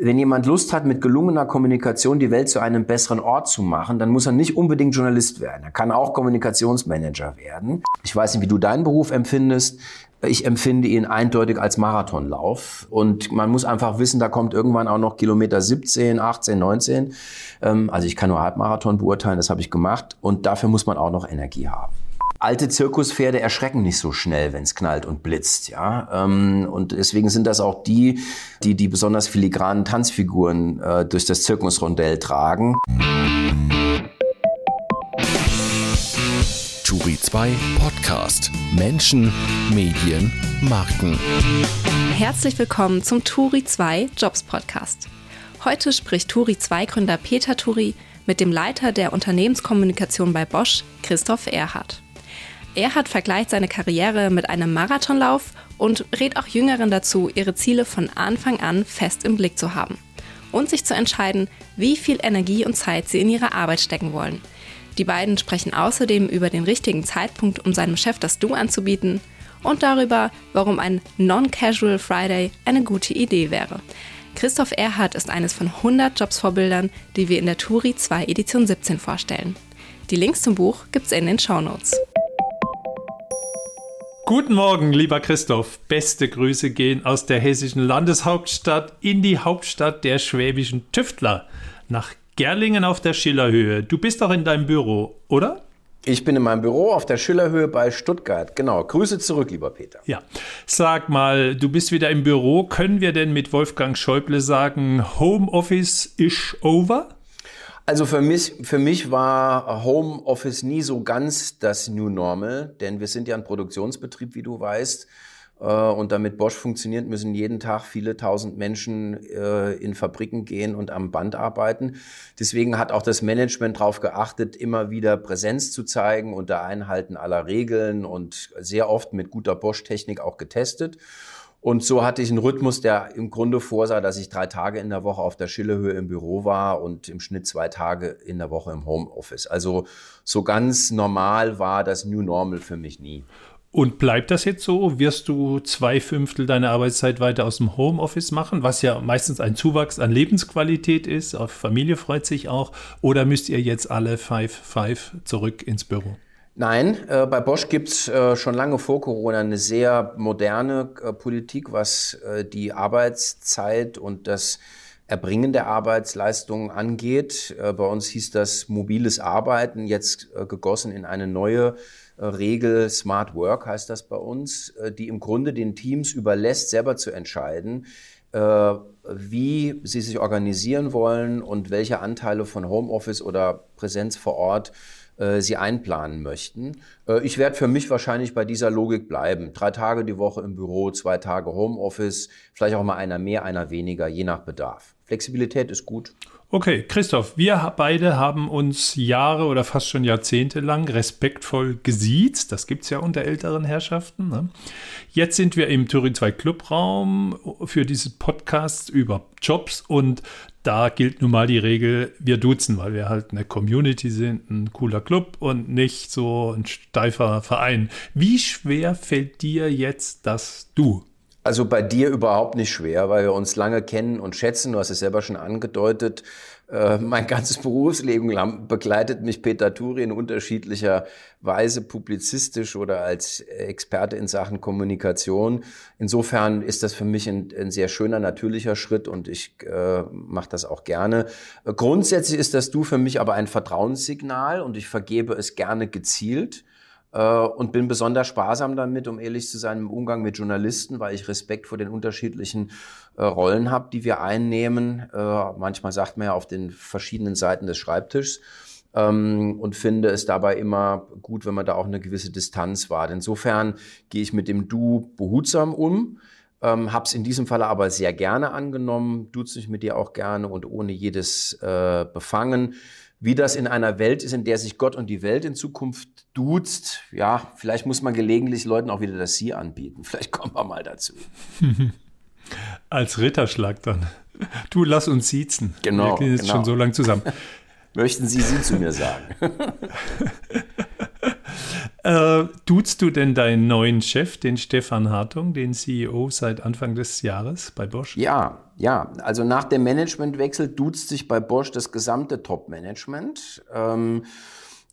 Wenn jemand Lust hat, mit gelungener Kommunikation die Welt zu einem besseren Ort zu machen, dann muss er nicht unbedingt Journalist werden. Er kann auch Kommunikationsmanager werden. Ich weiß nicht, wie du deinen Beruf empfindest. Ich empfinde ihn eindeutig als Marathonlauf. Und man muss einfach wissen, da kommt irgendwann auch noch Kilometer 17, 18, 19. Also ich kann nur Halbmarathon beurteilen, das habe ich gemacht. Und dafür muss man auch noch Energie haben. Alte Zirkuspferde erschrecken nicht so schnell, wenn es knallt und blitzt, ja. Ähm, und deswegen sind das auch die, die die besonders filigranen Tanzfiguren äh, durch das Zirkusrondell tragen. Turi 2 Podcast. Menschen, Medien, Marken. Herzlich willkommen zum Turi 2 Jobs Podcast. Heute spricht Turi 2 Gründer Peter Turi mit dem Leiter der Unternehmenskommunikation bei Bosch, Christoph Erhardt. Erhard vergleicht seine Karriere mit einem Marathonlauf und rät auch Jüngeren dazu, ihre Ziele von Anfang an fest im Blick zu haben und sich zu entscheiden, wie viel Energie und Zeit sie in ihre Arbeit stecken wollen. Die beiden sprechen außerdem über den richtigen Zeitpunkt, um seinem Chef das Du anzubieten und darüber, warum ein Non-Casual Friday eine gute Idee wäre. Christoph Erhardt ist eines von 100 Jobsvorbildern, die wir in der Turi 2 Edition 17 vorstellen. Die Links zum Buch gibt's in den Shownotes. Guten Morgen, lieber Christoph. Beste Grüße gehen aus der hessischen Landeshauptstadt in die Hauptstadt der schwäbischen Tüftler, nach Gerlingen auf der Schillerhöhe. Du bist doch in deinem Büro, oder? Ich bin in meinem Büro auf der Schillerhöhe bei Stuttgart. Genau. Grüße zurück, lieber Peter. Ja. Sag mal, du bist wieder im Büro. Können wir denn mit Wolfgang Schäuble sagen, Homeoffice is over? Also für mich, für mich war Homeoffice nie so ganz das New Normal, denn wir sind ja ein Produktionsbetrieb, wie du weißt. Äh, und damit Bosch funktioniert, müssen jeden Tag viele tausend Menschen äh, in Fabriken gehen und am Band arbeiten. Deswegen hat auch das Management darauf geachtet, immer wieder Präsenz zu zeigen unter Einhalten aller Regeln und sehr oft mit guter Bosch-Technik auch getestet. Und so hatte ich einen Rhythmus, der im Grunde vorsah, dass ich drei Tage in der Woche auf der Schillehöhe im Büro war und im Schnitt zwei Tage in der Woche im Homeoffice. Also so ganz normal war das New Normal für mich nie. Und bleibt das jetzt so? Wirst du zwei Fünftel deiner Arbeitszeit weiter aus dem Homeoffice machen, was ja meistens ein Zuwachs an Lebensqualität ist? Auf Familie freut sich auch. Oder müsst ihr jetzt alle five, five zurück ins Büro? Nein, äh, bei Bosch gibt's äh, schon lange vor Corona eine sehr moderne äh, Politik, was äh, die Arbeitszeit und das Erbringen der Arbeitsleistungen angeht. Äh, bei uns hieß das mobiles Arbeiten, jetzt äh, gegossen in eine neue Regel, Smart Work heißt das bei uns, die im Grunde den Teams überlässt, selber zu entscheiden, wie sie sich organisieren wollen und welche Anteile von Homeoffice oder Präsenz vor Ort äh, sie einplanen möchten. Äh, ich werde für mich wahrscheinlich bei dieser Logik bleiben. Drei Tage die Woche im Büro, zwei Tage Homeoffice, vielleicht auch mal einer mehr, einer weniger, je nach Bedarf. Flexibilität ist gut. Okay, Christoph, wir beide haben uns Jahre oder fast schon Jahrzehnte lang respektvoll gesiezt. Das gibt es ja unter älteren Herrschaften. Ne? Jetzt sind wir im Turin 2 Clubraum für diese Podcasts über Jobs und da gilt nun mal die Regel, wir duzen, weil wir halt eine Community sind, ein cooler Club und nicht so ein steifer Verein. Wie schwer fällt dir jetzt das Du? Also bei dir überhaupt nicht schwer, weil wir uns lange kennen und schätzen. Du hast es selber schon angedeutet. Äh, mein ganzes Berufsleben lang begleitet mich Peter Turi in unterschiedlicher Weise publizistisch oder als Experte in Sachen Kommunikation. Insofern ist das für mich ein, ein sehr schöner, natürlicher Schritt und ich äh, mache das auch gerne. Grundsätzlich ist das Du für mich aber ein Vertrauenssignal und ich vergebe es gerne gezielt und bin besonders sparsam damit, um ehrlich zu sein, im Umgang mit Journalisten, weil ich Respekt vor den unterschiedlichen äh, Rollen habe, die wir einnehmen. Äh, manchmal sagt man ja auf den verschiedenen Seiten des Schreibtischs ähm, und finde es dabei immer gut, wenn man da auch eine gewisse Distanz wahrt. Insofern gehe ich mit dem Du behutsam um. Ähm, hab's in diesem Falle aber sehr gerne angenommen, duze mich mit dir auch gerne und ohne jedes äh, Befangen wie das in einer Welt ist, in der sich Gott und die Welt in Zukunft duzt. Ja, vielleicht muss man gelegentlich Leuten auch wieder das Sie anbieten. Vielleicht kommen wir mal dazu. Als Ritterschlag dann. Du, lass uns siezen. Genau. Wir gehen jetzt genau. schon so lange zusammen. Möchten Sie Sie zu mir sagen? Äh, duzt du denn deinen neuen Chef, den Stefan Hartung, den CEO seit Anfang des Jahres bei Bosch? Ja, ja. Also nach dem Managementwechsel duzt sich bei Bosch das gesamte Top-Management. Ähm,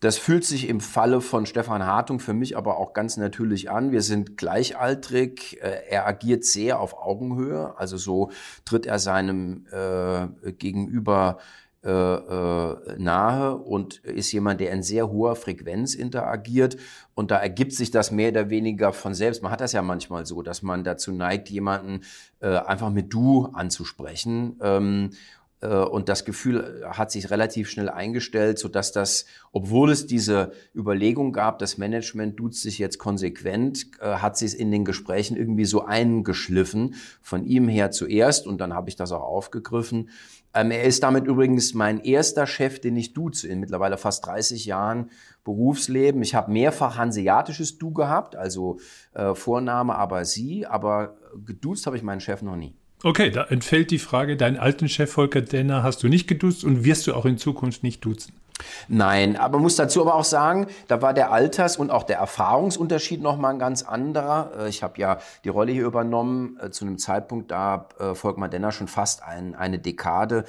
das fühlt sich im Falle von Stefan Hartung für mich aber auch ganz natürlich an. Wir sind gleichaltrig. Äh, er agiert sehr auf Augenhöhe. Also so tritt er seinem äh, Gegenüber äh, äh, nahe und ist jemand, der in sehr hoher Frequenz interagiert. Und da ergibt sich das mehr oder weniger von selbst. Man hat das ja manchmal so, dass man dazu neigt, jemanden äh, einfach mit Du anzusprechen. Ähm, äh, und das Gefühl hat sich relativ schnell eingestellt, so dass das, obwohl es diese Überlegung gab, das Management tut sich jetzt konsequent, äh, hat sich es in den Gesprächen irgendwie so eingeschliffen, von ihm her zuerst und dann habe ich das auch aufgegriffen. Ähm, er ist damit übrigens mein erster Chef, den ich duze, in mittlerweile fast 30 Jahren Berufsleben. Ich habe mehrfach hanseatisches Du gehabt, also äh, Vorname aber Sie, aber geduzt habe ich meinen Chef noch nie. Okay, da entfällt die Frage, deinen alten Chef Volker Denner hast du nicht geduzt und wirst du auch in Zukunft nicht duzen? Nein, aber muss dazu aber auch sagen, da war der Alters- und auch der Erfahrungsunterschied nochmal ein ganz anderer. Äh, ich habe ja die Rolle hier übernommen äh, zu einem Zeitpunkt, da äh, Volkmar Denner schon fast ein, eine Dekade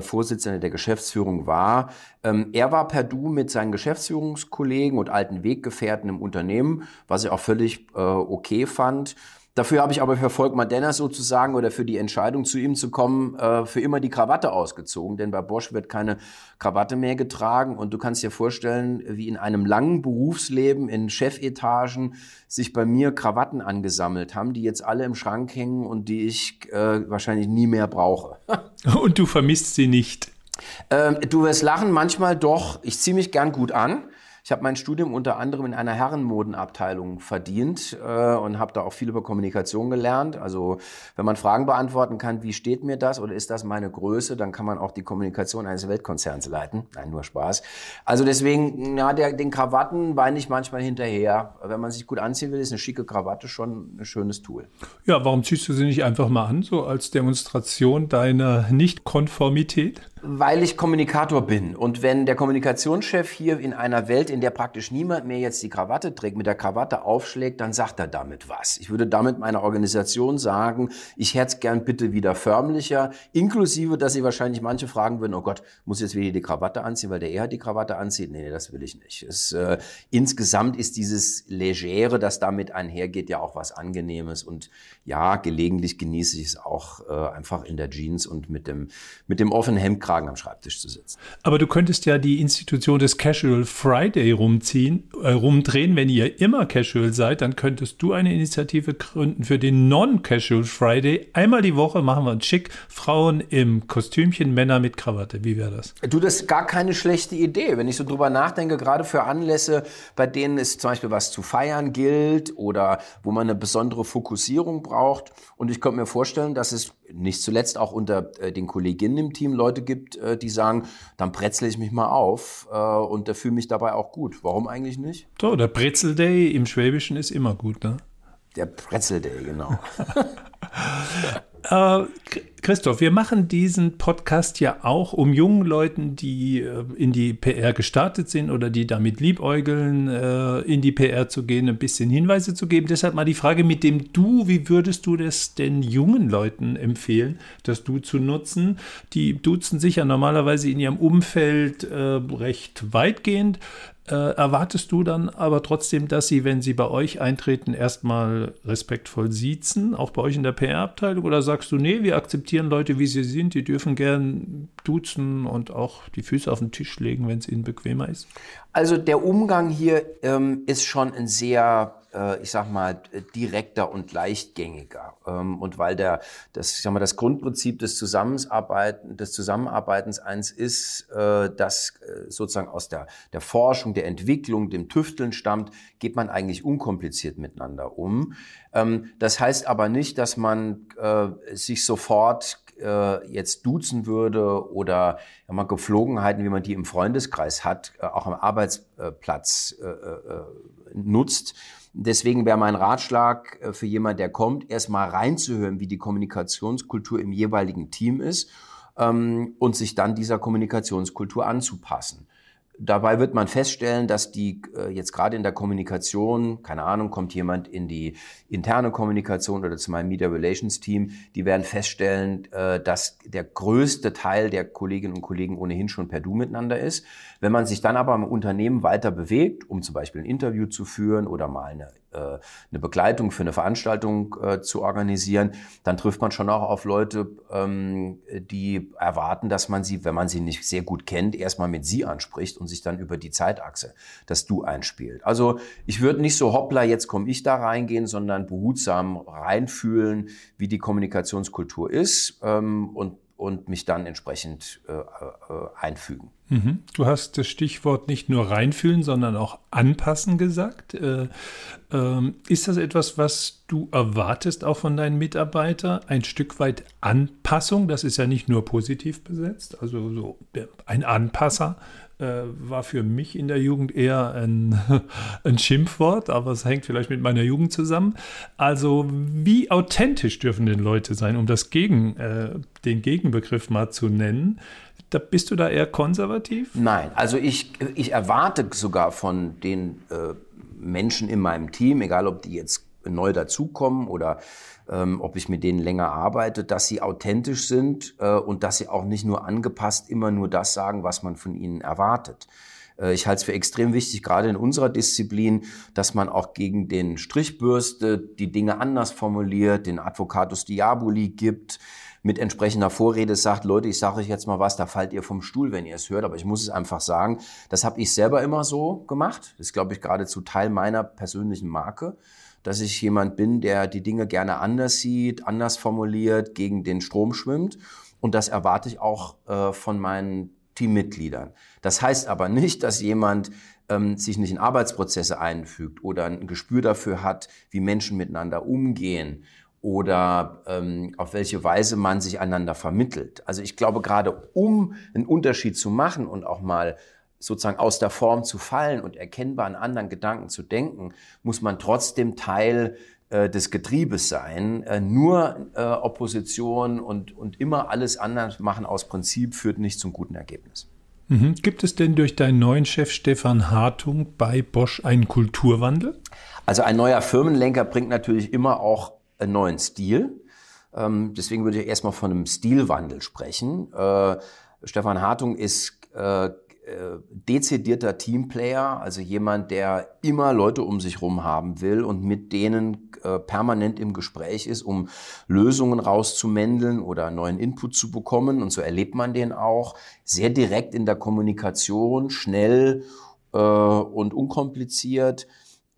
Vorsitzender der Geschäftsführung war. Ähm, er war per Du mit seinen Geschäftsführungskollegen und alten Weggefährten im Unternehmen, was ich auch völlig okay fand. Dafür habe ich aber für Volkmar Denners sozusagen oder für die Entscheidung zu ihm zu kommen, äh, für immer die Krawatte ausgezogen. Denn bei Bosch wird keine Krawatte mehr getragen. Und du kannst dir vorstellen, wie in einem langen Berufsleben in Chefetagen sich bei mir Krawatten angesammelt haben, die jetzt alle im Schrank hängen und die ich äh, wahrscheinlich nie mehr brauche. und du vermisst sie nicht. Ähm, du wirst lachen, manchmal doch. Ich ziehe mich gern gut an. Ich habe mein Studium unter anderem in einer Herrenmodenabteilung verdient äh, und habe da auch viel über Kommunikation gelernt. Also wenn man Fragen beantworten kann, wie steht mir das oder ist das meine Größe, dann kann man auch die Kommunikation eines Weltkonzerns leiten. Nein, nur Spaß. Also deswegen, ja, der, den Krawatten weine ich manchmal hinterher. Wenn man sich gut anziehen will, ist eine schicke Krawatte schon ein schönes Tool. Ja, warum ziehst du sie nicht einfach mal an, so als Demonstration deiner Nichtkonformität? Weil ich Kommunikator bin. Und wenn der Kommunikationschef hier in einer Welt, in der praktisch niemand mehr jetzt die Krawatte trägt, mit der Krawatte aufschlägt, dann sagt er damit was. Ich würde damit meiner Organisation sagen, ich hätte es gern bitte wieder förmlicher, inklusive, dass sie wahrscheinlich manche fragen würden, oh Gott, muss jetzt wieder die Krawatte anziehen, weil der eher die Krawatte anzieht? Nee, nee das will ich nicht. Es, äh, insgesamt ist dieses Legere, das damit einhergeht, ja auch was Angenehmes. Und ja, gelegentlich genieße ich es auch äh, einfach in der Jeans und mit dem, mit dem offenen Hemd Kragen am Schreibtisch zu sitzen. Aber du könntest ja die Institution des Casual Friday rumziehen, äh, rumdrehen. Wenn ihr immer Casual seid, dann könntest du eine Initiative gründen für den Non-Casual Friday. Einmal die Woche machen wir uns schick. Frauen im Kostümchen, Männer mit Krawatte. Wie wäre das? Du, das ist gar keine schlechte Idee. Wenn ich so drüber nachdenke, gerade für Anlässe, bei denen es zum Beispiel was zu feiern gilt oder wo man eine besondere Fokussierung braucht. Und ich könnte mir vorstellen, dass es nicht zuletzt auch unter äh, den Kolleginnen im Team Leute gibt, äh, die sagen, dann brezel ich mich mal auf äh, und da fühle mich dabei auch gut. Warum eigentlich nicht? So, der Brezel Day im Schwäbischen ist immer gut, ne? Der Brezel Day, genau. Äh, Christoph, wir machen diesen Podcast ja auch, um jungen Leuten, die äh, in die PR gestartet sind oder die damit liebäugeln, äh, in die PR zu gehen, ein bisschen Hinweise zu geben. Deshalb mal die Frage mit dem Du, wie würdest du das den jungen Leuten empfehlen, das Du zu nutzen? Die duzen sich ja normalerweise in ihrem Umfeld äh, recht weitgehend. Äh, erwartest du dann aber trotzdem, dass sie, wenn sie bei euch eintreten, erstmal respektvoll siezen, auch bei euch in der PR-Abteilung? Oder sagst du, nee, wir akzeptieren Leute, wie sie sind, die dürfen gern duzen und auch die Füße auf den Tisch legen, wenn es ihnen bequemer ist? Also der Umgang hier ähm, ist schon ein sehr ich sag mal, direkter und leichtgängiger. Ähm, und weil der, das, ich sag mal, das Grundprinzip des Zusammenarbeiten, des Zusammenarbeitens eins ist, äh, das äh, sozusagen aus der, der Forschung, der Entwicklung, dem Tüfteln stammt, geht man eigentlich unkompliziert miteinander um. Ähm, das heißt aber nicht, dass man sich sofort jetzt duzen würde oder ja, mal Geflogenheiten, wie man die im Freundeskreis hat, auch am Arbeitsplatz nutzt. Deswegen wäre mein Ratschlag äh, für jemand, der kommt, erstmal reinzuhören, wie die Kommunikationskultur im jeweiligen Team ist ähm, und sich dann dieser Kommunikationskultur anzupassen. Dabei wird man feststellen, dass die äh, jetzt gerade in der Kommunikation, keine Ahnung, kommt jemand in die interne Kommunikation oder zu meinem Media Relations Team, die werden feststellen, äh, dass der größte Teil der Kolleginnen und Kollegen ohnehin schon per Du miteinander ist. Wenn man sich dann aber im Unternehmen weiter bewegt, um zum Beispiel ein Interview zu führen oder mal eine eine Begleitung für eine Veranstaltung äh, zu organisieren, dann trifft man schon auch auf Leute, ähm, die erwarten, dass man sie, wenn man sie nicht sehr gut kennt, erstmal mit sie anspricht und sich dann über die Zeitachse das Du einspielt. Also ich würde nicht so hoppla, jetzt komme ich da reingehen, sondern behutsam reinfühlen, wie die Kommunikationskultur ist ähm, und und mich dann entsprechend äh, äh, einfügen. Mhm. Du hast das Stichwort nicht nur reinfühlen, sondern auch anpassen gesagt. Äh, ähm, ist das etwas, was du erwartest auch von deinen Mitarbeitern? Ein Stück weit Anpassung, das ist ja nicht nur positiv besetzt, also so ein Anpasser war für mich in der Jugend eher ein, ein Schimpfwort, aber es hängt vielleicht mit meiner Jugend zusammen. Also wie authentisch dürfen denn Leute sein, um das Gegen, äh, den Gegenbegriff mal zu nennen? Da bist du da eher konservativ? Nein, also ich, ich erwarte sogar von den äh, Menschen in meinem Team, egal ob die jetzt neu dazukommen oder ähm, ob ich mit denen länger arbeite, dass sie authentisch sind äh, und dass sie auch nicht nur angepasst immer nur das sagen, was man von ihnen erwartet. Äh, ich halte es für extrem wichtig, gerade in unserer Disziplin, dass man auch gegen den Strichbürste die Dinge anders formuliert, den Advocatus Diaboli gibt, mit entsprechender Vorrede sagt, Leute, ich sage euch jetzt mal was, da fallt ihr vom Stuhl, wenn ihr es hört, aber ich muss es einfach sagen, das habe ich selber immer so gemacht. Das ist, glaube ich, geradezu Teil meiner persönlichen Marke dass ich jemand bin, der die Dinge gerne anders sieht, anders formuliert, gegen den Strom schwimmt. Und das erwarte ich auch äh, von meinen Teammitgliedern. Das heißt aber nicht, dass jemand ähm, sich nicht in Arbeitsprozesse einfügt oder ein Gespür dafür hat, wie Menschen miteinander umgehen oder ähm, auf welche Weise man sich einander vermittelt. Also ich glaube, gerade um einen Unterschied zu machen und auch mal sozusagen aus der Form zu fallen und erkennbar an anderen Gedanken zu denken, muss man trotzdem Teil äh, des Getriebes sein. Äh, nur äh, Opposition und, und immer alles anders machen aus Prinzip führt nicht zum guten Ergebnis. Mhm. Gibt es denn durch deinen neuen Chef Stefan Hartung bei Bosch einen Kulturwandel? Also ein neuer Firmenlenker bringt natürlich immer auch einen neuen Stil. Ähm, deswegen würde ich erstmal von einem Stilwandel sprechen. Äh, Stefan Hartung ist äh, äh, dezidierter Teamplayer, also jemand, der immer Leute um sich herum haben will und mit denen äh, permanent im Gespräch ist, um Lösungen rauszumändeln oder neuen Input zu bekommen. Und so erlebt man den auch sehr direkt in der Kommunikation, schnell äh, und unkompliziert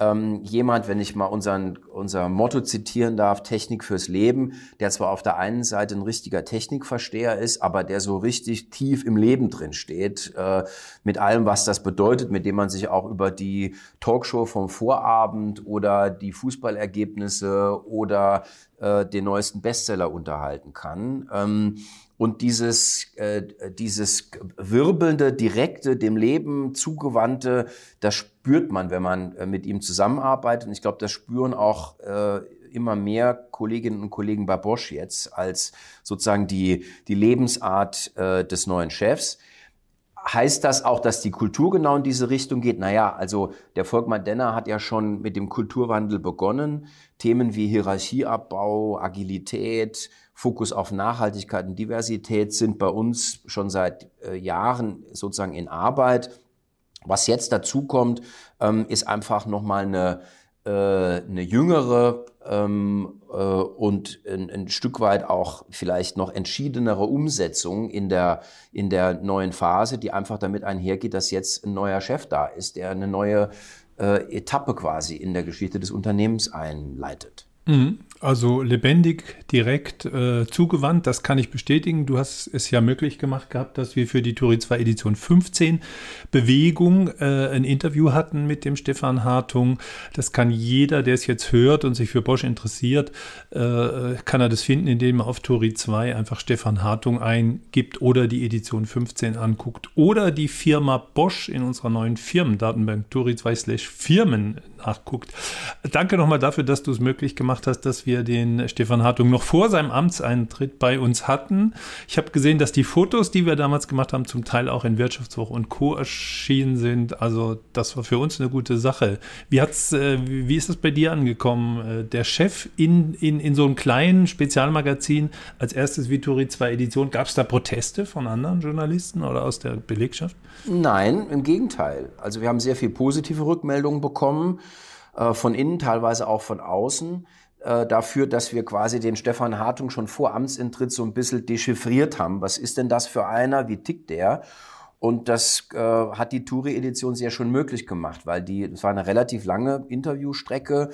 ähm, jemand, wenn ich mal unseren, unser Motto zitieren darf, Technik fürs Leben, der zwar auf der einen Seite ein richtiger Technikversteher ist, aber der so richtig tief im Leben drin steht, äh, mit allem, was das bedeutet, mit dem man sich auch über die Talkshow vom Vorabend oder die Fußballergebnisse oder äh, den neuesten Bestseller unterhalten kann. Ähm, und dieses, äh, dieses wirbelnde, direkte, dem Leben zugewandte, das spürt man, wenn man äh, mit ihm zusammenarbeitet. Und ich glaube, das spüren auch äh, immer mehr Kolleginnen und Kollegen bei Bosch jetzt als sozusagen die, die Lebensart äh, des neuen Chefs. Heißt das auch, dass die Kultur genau in diese Richtung geht? Naja, also der Volkmar Denner hat ja schon mit dem Kulturwandel begonnen. Themen wie Hierarchieabbau, Agilität, Fokus auf Nachhaltigkeit und Diversität sind bei uns schon seit äh, Jahren sozusagen in Arbeit. Was jetzt dazu kommt, ähm, ist einfach nochmal eine, äh, eine jüngere ähm, äh, und ein, ein, Stück weit auch vielleicht noch entschiedenere Umsetzung in der, in der neuen Phase, die einfach damit einhergeht, dass jetzt ein neuer Chef da ist, der eine neue äh, Etappe quasi in der Geschichte des Unternehmens einleitet. Mhm. Also lebendig, direkt äh, zugewandt, das kann ich bestätigen. Du hast es ja möglich gemacht gehabt, dass wir für die Turi 2 Edition 15 Bewegung äh, ein Interview hatten mit dem Stefan Hartung. Das kann jeder, der es jetzt hört und sich für Bosch interessiert, äh, kann er das finden, indem er auf Turi 2 einfach Stefan Hartung eingibt oder die Edition 15 anguckt oder die Firma Bosch in unserer neuen Firmendatenbank Turi 2 slash Firmen nachguckt. Danke nochmal dafür, dass du es möglich gemacht hast, dass wir wir den Stefan Hartung noch vor seinem Amtseintritt bei uns hatten. Ich habe gesehen, dass die Fotos, die wir damals gemacht haben, zum Teil auch in Wirtschaftswoche und Co. erschienen sind. Also das war für uns eine gute Sache. Wie, hat's, äh, wie ist das bei dir angekommen? Äh, der Chef in, in, in so einem kleinen Spezialmagazin als erstes Vituri 2 Edition, gab es da Proteste von anderen Journalisten oder aus der Belegschaft? Nein, im Gegenteil. Also wir haben sehr viel positive Rückmeldungen bekommen, äh, von innen, teilweise auch von außen, äh, dafür, dass wir quasi den Stefan Hartung schon vor Amtsintritt so ein bisschen dechiffriert haben. Was ist denn das für einer? Wie tickt der? Und das äh, hat die Touri-Edition sehr schon möglich gemacht, weil die, es war eine relativ lange Interviewstrecke,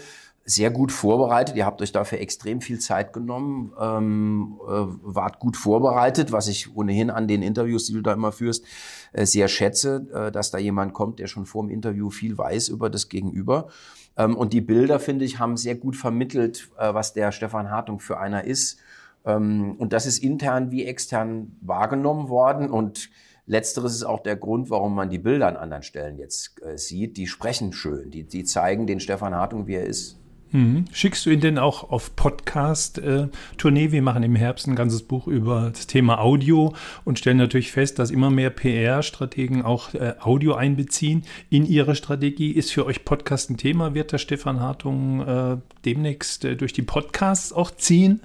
sehr gut vorbereitet. Ihr habt euch dafür extrem viel Zeit genommen, ähm, äh, wart gut vorbereitet, was ich ohnehin an den Interviews, die du da immer führst, äh, sehr schätze, äh, dass da jemand kommt, der schon vor dem Interview viel weiß über das Gegenüber. Ähm, und die Bilder, finde ich, haben sehr gut vermittelt, äh, was der Stefan Hartung für einer ist. Ähm, und das ist intern wie extern wahrgenommen worden und Letzteres ist auch der Grund, warum man die Bilder an anderen Stellen jetzt äh, sieht. Die sprechen schön, die, die zeigen den Stefan Hartung, wie er ist. Mhm. Schickst du ihn denn auch auf Podcast-Tournee? Wir machen im Herbst ein ganzes Buch über das Thema Audio und stellen natürlich fest, dass immer mehr PR-Strategen auch äh, Audio einbeziehen in ihre Strategie. Ist für euch Podcast ein Thema? Wird der Stefan Hartung äh, demnächst äh, durch die Podcasts auch ziehen?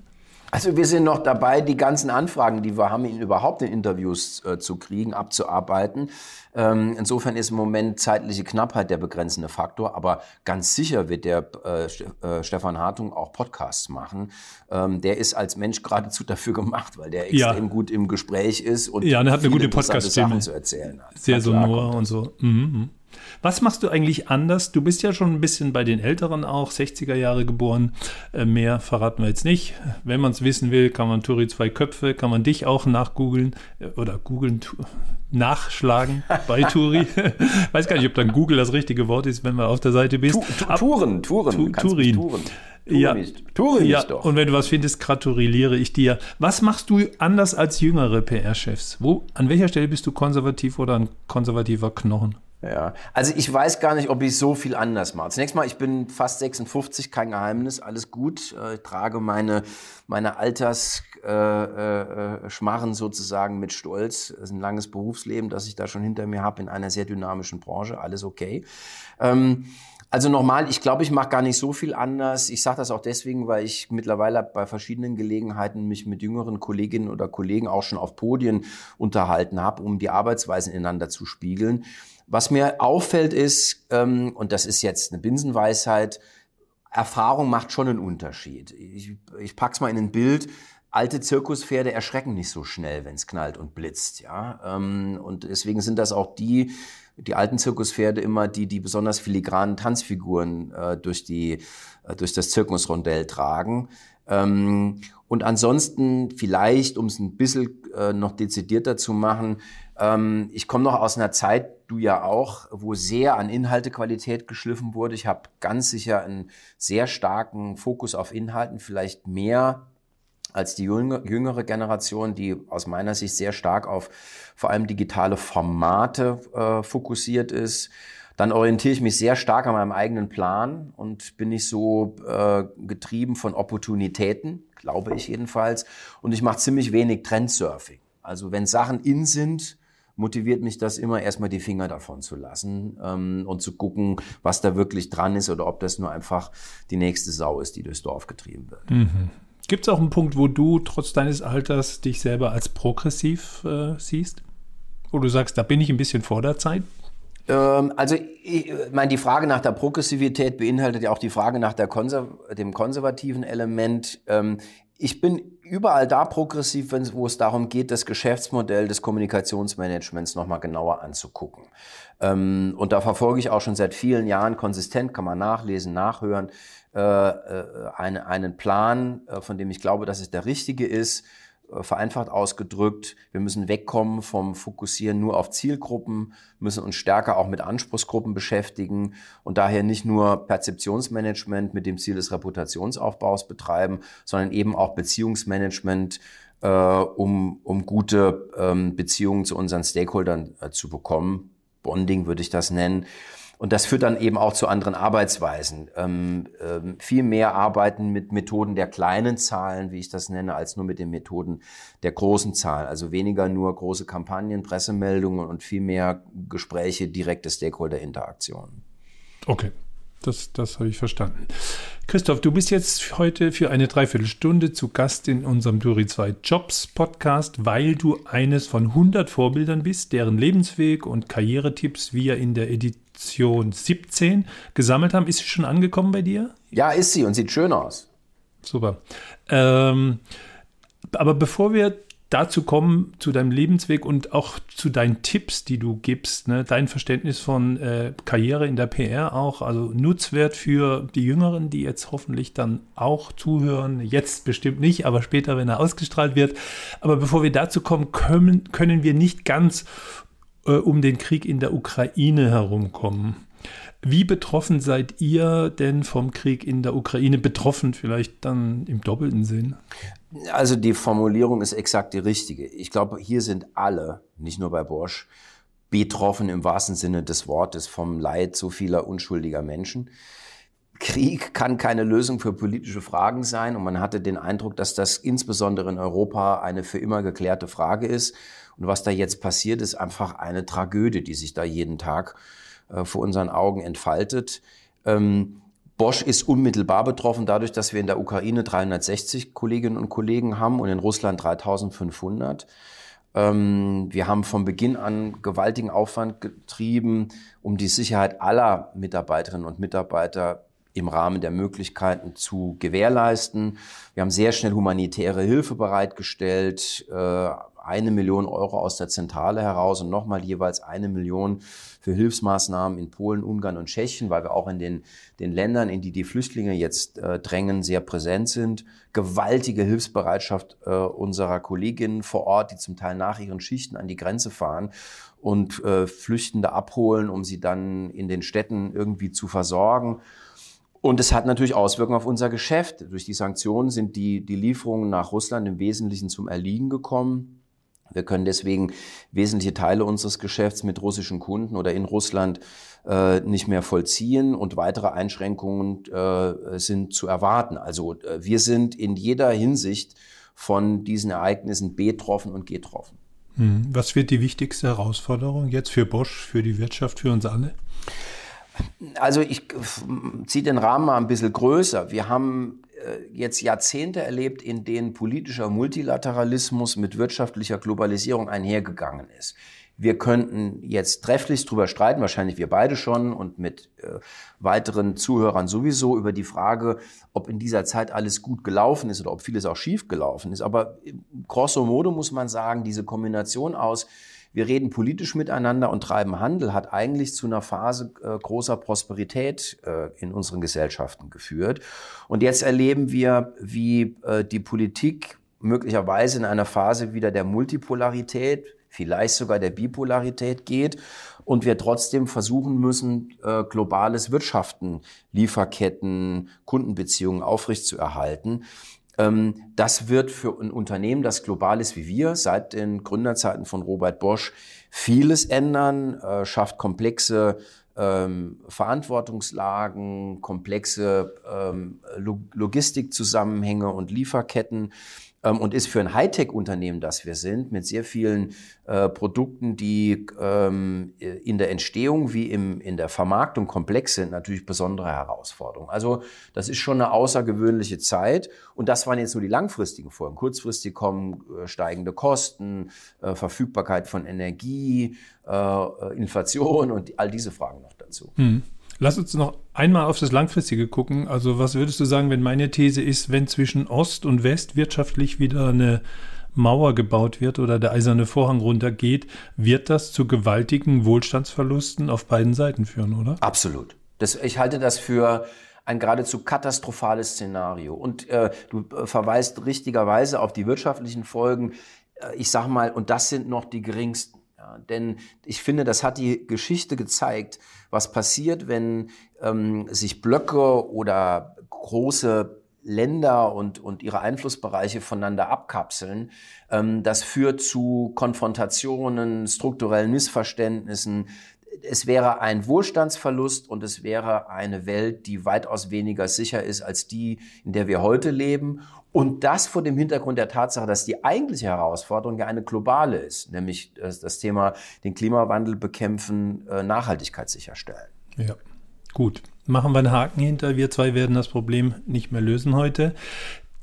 Also wir sind noch dabei, die ganzen Anfragen, die wir haben, ihn überhaupt in Interviews äh, zu kriegen, abzuarbeiten. Ähm, insofern ist im Moment zeitliche Knappheit der begrenzende Faktor, aber ganz sicher wird der äh, äh, Stefan Hartung auch Podcasts machen. Ähm, der ist als Mensch geradezu dafür gemacht, weil der extrem ja. gut im Gespräch ist und ja, und er hat eine gute Podcast-Stimme zu erzählen hat. Sehr sonor und so. Mhm. Was machst du eigentlich anders? Du bist ja schon ein bisschen bei den Älteren auch, 60er Jahre geboren. Äh, mehr verraten wir jetzt nicht. Wenn man es wissen will, kann man Turi zwei Köpfe, kann man dich auch nachgoogeln äh, oder googeln, nachschlagen bei Turi. Weiß gar nicht, ob dann Google das richtige Wort ist, wenn man auf der Seite bist. Tu, tu, Touren, Touren. Tu, Turin. Touren. Tue ja. Tue ja, nicht doch. Und wenn du was findest, gratuliere ich dir. Was machst du anders als jüngere PR-Chefs? Wo, an welcher Stelle bist du konservativ oder ein konservativer Knochen? Ja, also ich weiß gar nicht, ob ich so viel anders mache. Zunächst mal, ich bin fast 56, kein Geheimnis, alles gut. Äh, ich trage meine, meine Altersschmarren äh, äh, sozusagen mit Stolz. Es ist ein langes Berufsleben, das ich da schon hinter mir habe in einer sehr dynamischen Branche, alles okay. Ähm, also nochmal, ich glaube, ich mache gar nicht so viel anders. Ich sage das auch deswegen, weil ich mittlerweile bei verschiedenen Gelegenheiten mich mit jüngeren Kolleginnen oder Kollegen auch schon auf Podien unterhalten habe, um die Arbeitsweisen ineinander zu spiegeln. Was mir auffällt ist, ähm, und das ist jetzt eine Binsenweisheit, Erfahrung macht schon einen Unterschied. Ich, ich pack's mal in ein Bild. Alte Zirkuspferde erschrecken nicht so schnell, wenn es knallt und blitzt, ja. Ähm, und deswegen sind das auch die, die alten Zirkuspferde immer die, die besonders filigranen Tanzfiguren äh, durch die, äh, durch das Zirkusrondell tragen. Ähm, und ansonsten vielleicht, um es ein bisschen äh, noch dezidierter zu machen, ähm, ich komme noch aus einer Zeit, du ja auch, wo sehr an Inhaltequalität geschliffen wurde. Ich habe ganz sicher einen sehr starken Fokus auf Inhalten, vielleicht mehr als die jüngere Generation, die aus meiner Sicht sehr stark auf vor allem digitale Formate äh, fokussiert ist. Dann orientiere ich mich sehr stark an meinem eigenen Plan und bin nicht so äh, getrieben von Opportunitäten, glaube ich jedenfalls. Und ich mache ziemlich wenig Trendsurfing. Also wenn Sachen in sind, motiviert mich das immer erstmal die Finger davon zu lassen ähm, und zu gucken, was da wirklich dran ist oder ob das nur einfach die nächste Sau ist, die durchs Dorf getrieben wird. Mhm. Gibt es auch einen Punkt, wo du trotz deines Alters dich selber als progressiv äh, siehst? Wo du sagst, da bin ich ein bisschen vor der Zeit? Ähm, also ich meine, die Frage nach der Progressivität beinhaltet ja auch die Frage nach der Konser dem konservativen Element. Ich bin überall da progressiv, wo es darum geht, das Geschäftsmodell des Kommunikationsmanagements nochmal genauer anzugucken. Ähm, und da verfolge ich auch schon seit vielen Jahren konsistent, kann man nachlesen, nachhören, äh, äh, einen Plan, äh, von dem ich glaube, dass es der richtige ist, vereinfacht ausgedrückt, wir müssen wegkommen vom Fokussieren nur auf Zielgruppen, müssen uns stärker auch mit Anspruchsgruppen beschäftigen und daher nicht nur Perzeptionsmanagement mit dem Ziel des Reputationsaufbaus betreiben, sondern eben auch Beziehungsmanagement, äh, um, um gute ähm, Beziehungen zu unseren Stakeholdern äh, zu bekommen. Bonding würde ich das nennen. Und das führt dann eben auch zu anderen Arbeitsweisen. Ähm, ähm, viel mehr arbeiten mit Methoden der kleinen Zahlen, wie ich das nenne, als nur mit den Methoden der großen Zahlen. Also weniger nur große Kampagnen, Pressemeldungen und viel mehr Gespräche, direkte Stakeholder-Interaktionen. Okay, das, das habe ich verstanden. Christoph, du bist jetzt heute für eine Dreiviertelstunde zu Gast in unserem Duri 2 Jobs Podcast, weil du eines von 100 Vorbildern bist, deren Lebensweg und Karrieretipps wir in der Edition 17 gesammelt haben. Ist sie schon angekommen bei dir? Ja, ist sie und sieht schön aus. Super. Ähm, aber bevor wir dazu kommen, zu deinem Lebensweg und auch zu deinen Tipps, die du gibst, ne? dein Verständnis von äh, Karriere in der PR auch, also Nutzwert für die Jüngeren, die jetzt hoffentlich dann auch zuhören, jetzt bestimmt nicht, aber später, wenn er ausgestrahlt wird. Aber bevor wir dazu kommen, können, können wir nicht ganz um den Krieg in der Ukraine herumkommen. Wie betroffen seid ihr denn vom Krieg in der Ukraine? Betroffen vielleicht dann im doppelten Sinn? Also die Formulierung ist exakt die richtige. Ich glaube, hier sind alle, nicht nur bei Bosch, betroffen im wahrsten Sinne des Wortes vom Leid so vieler unschuldiger Menschen. Krieg kann keine Lösung für politische Fragen sein und man hatte den Eindruck, dass das insbesondere in Europa eine für immer geklärte Frage ist. Und was da jetzt passiert, ist einfach eine Tragödie, die sich da jeden Tag äh, vor unseren Augen entfaltet. Ähm, Bosch ist unmittelbar betroffen dadurch, dass wir in der Ukraine 360 Kolleginnen und Kollegen haben und in Russland 3500. Ähm, wir haben von Beginn an gewaltigen Aufwand getrieben, um die Sicherheit aller Mitarbeiterinnen und Mitarbeiter im Rahmen der Möglichkeiten zu gewährleisten. Wir haben sehr schnell humanitäre Hilfe bereitgestellt, äh, eine Million Euro aus der Zentrale heraus und nochmal jeweils eine Million für Hilfsmaßnahmen in Polen, Ungarn und Tschechien, weil wir auch in den, den Ländern, in die die Flüchtlinge jetzt äh, drängen, sehr präsent sind. Gewaltige Hilfsbereitschaft äh, unserer Kolleginnen vor Ort, die zum Teil nach ihren Schichten an die Grenze fahren und äh, Flüchtende abholen, um sie dann in den Städten irgendwie zu versorgen. Und es hat natürlich Auswirkungen auf unser Geschäft. Durch die Sanktionen sind die, die Lieferungen nach Russland im Wesentlichen zum Erliegen gekommen. Wir können deswegen wesentliche Teile unseres Geschäfts mit russischen Kunden oder in Russland äh, nicht mehr vollziehen und weitere Einschränkungen äh, sind zu erwarten. Also äh, wir sind in jeder Hinsicht von diesen Ereignissen betroffen und getroffen. Hm. Was wird die wichtigste Herausforderung jetzt für Bosch, für die Wirtschaft, für uns alle? Also ich ziehe den Rahmen mal ein bisschen größer. Wir haben jetzt Jahrzehnte erlebt, in denen politischer Multilateralismus mit wirtschaftlicher Globalisierung einhergegangen ist. Wir könnten jetzt trefflich drüber streiten, wahrscheinlich wir beide schon und mit äh, weiteren Zuhörern sowieso über die Frage, ob in dieser Zeit alles gut gelaufen ist oder ob vieles auch schief gelaufen ist. Aber grosso modo muss man sagen, diese Kombination aus wir reden politisch miteinander und treiben Handel, hat eigentlich zu einer Phase äh, großer Prosperität äh, in unseren Gesellschaften geführt. Und jetzt erleben wir, wie äh, die Politik möglicherweise in einer Phase wieder der Multipolarität, vielleicht sogar der Bipolarität geht und wir trotzdem versuchen müssen, äh, globales Wirtschaften, Lieferketten, Kundenbeziehungen aufrechtzuerhalten. Ähm, das wird für ein Unternehmen, das global ist wie wir, seit den Gründerzeiten von Robert Bosch vieles ändern, äh, schafft komplexe ähm, Verantwortungslagen, komplexe ähm, Logistikzusammenhänge und Lieferketten und ist für ein Hightech-Unternehmen, das wir sind, mit sehr vielen äh, Produkten, die ähm, in der Entstehung wie im, in der Vermarktung komplex sind, natürlich besondere Herausforderungen. Also das ist schon eine außergewöhnliche Zeit und das waren jetzt nur die langfristigen Folgen. Kurzfristig kommen äh, steigende Kosten, äh, Verfügbarkeit von Energie, äh, Inflation und all diese Fragen noch dazu. Hm. Lass uns noch einmal auf das Langfristige gucken. Also was würdest du sagen, wenn meine These ist, wenn zwischen Ost und West wirtschaftlich wieder eine Mauer gebaut wird oder der eiserne Vorhang runtergeht, wird das zu gewaltigen Wohlstandsverlusten auf beiden Seiten führen, oder? Absolut. Das, ich halte das für ein geradezu katastrophales Szenario. Und äh, du äh, verweist richtigerweise auf die wirtschaftlichen Folgen. Äh, ich sage mal, und das sind noch die geringsten. Ja, denn ich finde, das hat die Geschichte gezeigt, was passiert, wenn ähm, sich Blöcke oder große Länder und, und ihre Einflussbereiche voneinander abkapseln. Ähm, das führt zu Konfrontationen, strukturellen Missverständnissen. es wäre ein Wohlstandsverlust und es wäre eine Welt, die weitaus weniger sicher ist als die, in der wir heute leben. Und das vor dem Hintergrund der Tatsache, dass die eigentliche Herausforderung ja eine globale ist, nämlich das Thema den Klimawandel bekämpfen, äh, Nachhaltigkeit sicherstellen. Ja, gut. Machen wir einen Haken hinter. Wir zwei werden das Problem nicht mehr lösen heute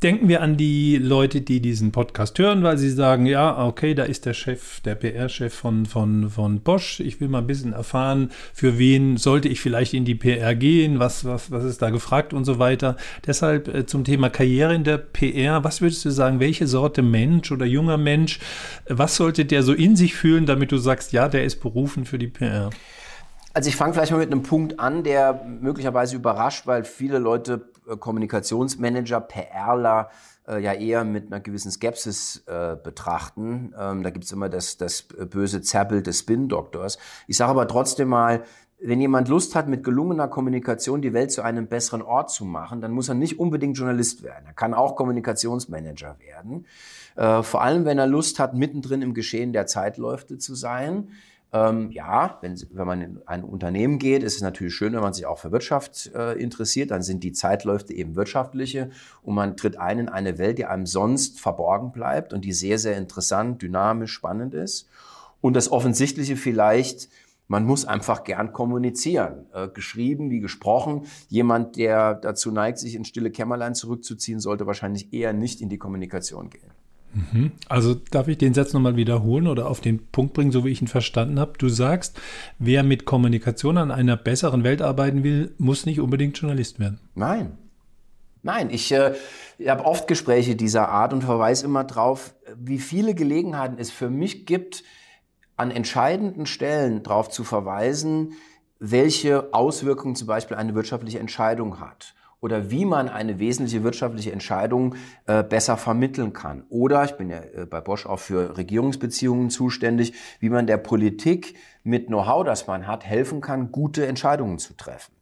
denken wir an die Leute, die diesen Podcast hören, weil sie sagen, ja, okay, da ist der Chef, der PR-Chef von, von, von Bosch. Ich will mal ein bisschen erfahren, für wen sollte ich vielleicht in die PR gehen, was, was, was ist da gefragt und so weiter. Deshalb äh, zum Thema Karriere in der PR, was würdest du sagen, welche Sorte Mensch oder junger Mensch, was sollte der so in sich fühlen, damit du sagst, ja, der ist berufen für die PR? Also ich fange vielleicht mal mit einem Punkt an, der möglicherweise überrascht, weil viele Leute äh, Kommunikationsmanager, PRler äh, ja eher mit einer gewissen Skepsis äh, betrachten. Ähm, da gibt's immer das, das böse Zerrbild des Spin-Doktors. Ich sage aber trotzdem mal, wenn jemand Lust hat, mit gelungener Kommunikation die Welt zu einem besseren Ort zu machen, dann muss er nicht unbedingt Journalist werden. Er kann auch Kommunikationsmanager werden. Äh, vor allem, wenn er Lust hat, mittendrin im Geschehen der Zeitläufe zu sein. Ähm, ja, wenn, wenn man in ein Unternehmen geht, ist es natürlich schön, wenn man sich auch für Wirtschaft äh, interessiert. Dann sind die Zeitläufe eben wirtschaftliche und man tritt ein in eine Welt, die einem sonst verborgen bleibt und die sehr, sehr interessant, dynamisch, spannend ist. Und das Offensichtliche vielleicht, man muss einfach gern kommunizieren. Äh, geschrieben wie gesprochen. Jemand, der dazu neigt, sich in stille Kämmerlein zurückzuziehen, sollte wahrscheinlich eher nicht in die Kommunikation gehen. Also darf ich den Satz nochmal wiederholen oder auf den Punkt bringen, so wie ich ihn verstanden habe. Du sagst, wer mit Kommunikation an einer besseren Welt arbeiten will, muss nicht unbedingt Journalist werden. Nein. Nein, ich, äh, ich habe oft Gespräche dieser Art und verweise immer darauf, wie viele Gelegenheiten es für mich gibt, an entscheidenden Stellen darauf zu verweisen, welche Auswirkungen zum Beispiel eine wirtschaftliche Entscheidung hat oder wie man eine wesentliche wirtschaftliche Entscheidung äh, besser vermitteln kann. Oder, ich bin ja äh, bei Bosch auch für Regierungsbeziehungen zuständig, wie man der Politik mit Know-how, das man hat, helfen kann, gute Entscheidungen zu treffen.